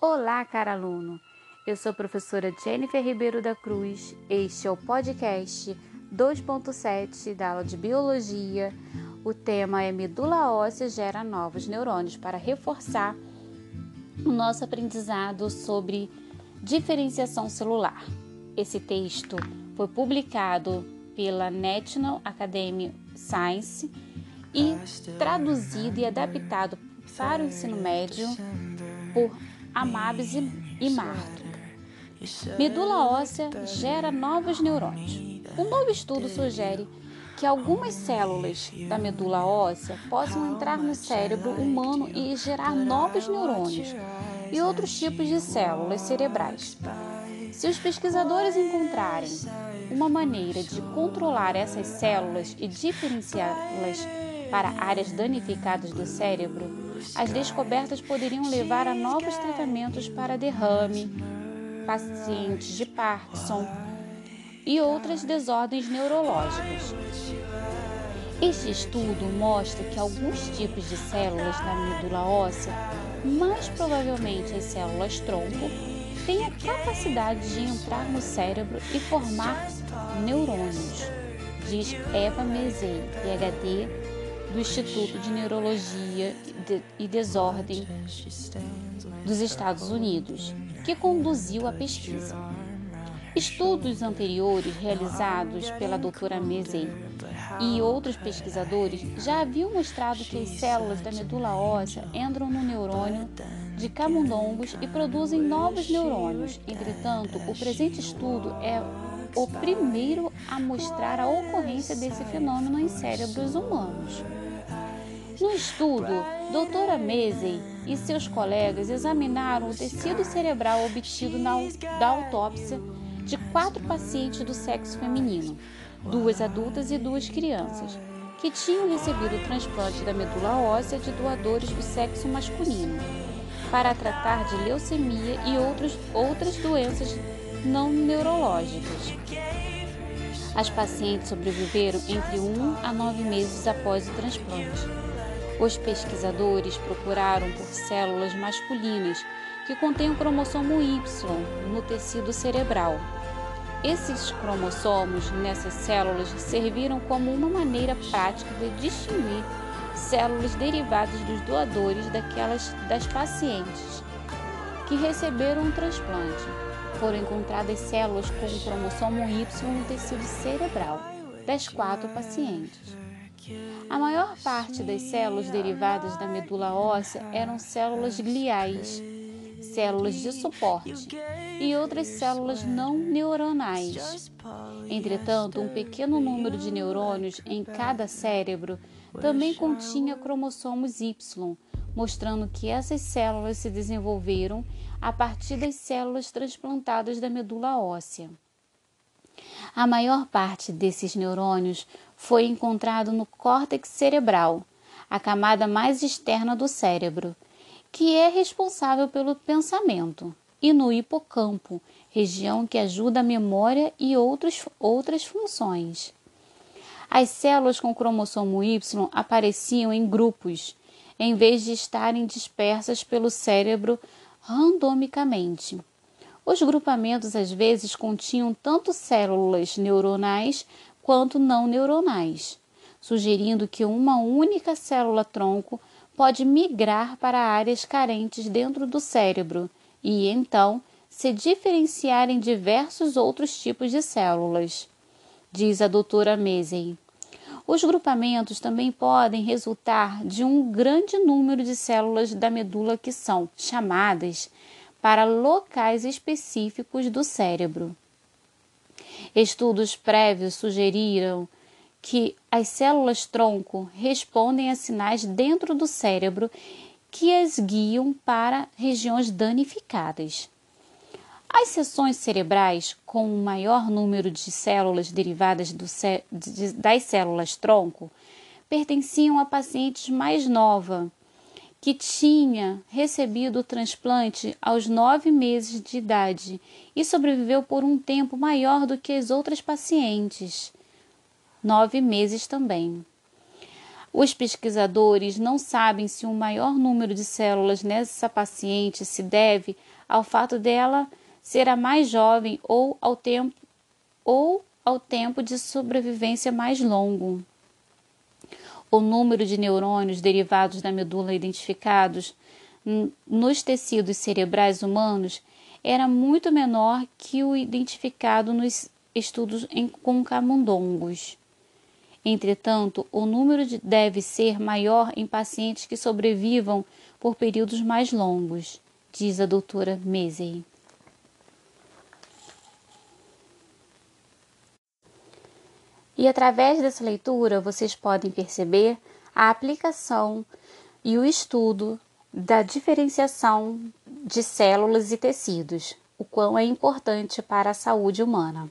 Olá, cara aluno! Eu sou a professora Jennifer Ribeiro da Cruz. Este é o podcast 2.7 da aula de Biologia. O tema é Medula óssea gera novos neurônios para reforçar o nosso aprendizado sobre diferenciação celular. Esse texto foi publicado pela National Academy Science e traduzido e adaptado para o ensino médio por Amabis e Marto. Medula óssea gera novos neurônios. Um novo estudo sugere que algumas células da medula óssea possam entrar no cérebro humano e gerar novos neurônios e outros tipos de células cerebrais. Se os pesquisadores encontrarem uma maneira de controlar essas células e diferenciá-las para áreas danificadas do cérebro, as descobertas poderiam levar a novos tratamentos para derrame, pacientes de Parkinson e outras desordens neurológicas. Este estudo mostra que alguns tipos de células da medula óssea, mais provavelmente as células tronco, têm a capacidade de entrar no cérebro e formar neurônios, diz Eva Mezei, PhD, do Instituto de Neurologia e Desordem dos Estados Unidos, que conduziu a pesquisa. Estudos anteriores realizados pela doutora Mezei e outros pesquisadores já haviam mostrado que as células da medula óssea entram no neurônio de camundongos e produzem novos neurônios. Entretanto, o presente estudo é o primeiro a mostrar a ocorrência desse fenômeno em cérebros humanos. No estudo, doutora Mesey e seus colegas examinaram o tecido cerebral obtido na, da autópsia de quatro pacientes do sexo feminino, duas adultas e duas crianças, que tinham recebido o transplante da medula óssea de doadores do sexo masculino, para tratar de leucemia e outros, outras doenças não neurológicas. As pacientes sobreviveram entre um a nove meses após o transplante. Os pesquisadores procuraram por células masculinas que contêm o cromossomo Y no tecido cerebral. Esses cromossomos nessas células serviram como uma maneira prática de distinguir células derivadas dos doadores daquelas das pacientes que receberam um transplante. Foram encontradas células com o cromossomo Y no tecido cerebral das quatro pacientes. A maior parte das células derivadas da medula óssea eram células gliais, células de suporte e outras células não neuronais. Entretanto, um pequeno número de neurônios em cada cérebro também continha cromossomos Y, mostrando que essas células se desenvolveram a partir das células transplantadas da medula óssea. A maior parte desses neurônios foi encontrado no córtex cerebral, a camada mais externa do cérebro, que é responsável pelo pensamento, e no hipocampo, região que ajuda a memória e outros, outras funções. As células com cromossomo Y apareciam em grupos, em vez de estarem dispersas pelo cérebro randomicamente. Os grupamentos às vezes continham tanto células neuronais quanto não neuronais, sugerindo que uma única célula-tronco pode migrar para áreas carentes dentro do cérebro e, então, se diferenciar em diversos outros tipos de células, diz a doutora Mesey. Os grupamentos também podem resultar de um grande número de células da medula que são chamadas para locais específicos do cérebro. Estudos prévios sugeriram que as células-tronco respondem a sinais dentro do cérebro que as guiam para regiões danificadas. As seções cerebrais com um maior número de células derivadas das células-tronco pertenciam a pacientes mais nova que tinha recebido o transplante aos nove meses de idade e sobreviveu por um tempo maior do que as outras pacientes. Nove meses também. Os pesquisadores não sabem se um maior número de células nessa paciente se deve ao fato dela ser a mais jovem ou ao tempo ou ao tempo de sobrevivência mais longo. O número de neurônios derivados da medula identificados nos tecidos cerebrais humanos era muito menor que o identificado nos estudos em, com camundongos. Entretanto, o número de, deve ser maior em pacientes que sobrevivam por períodos mais longos, diz a doutora Mesey. E através dessa leitura vocês podem perceber a aplicação e o estudo da diferenciação de células e tecidos, o quão é importante para a saúde humana.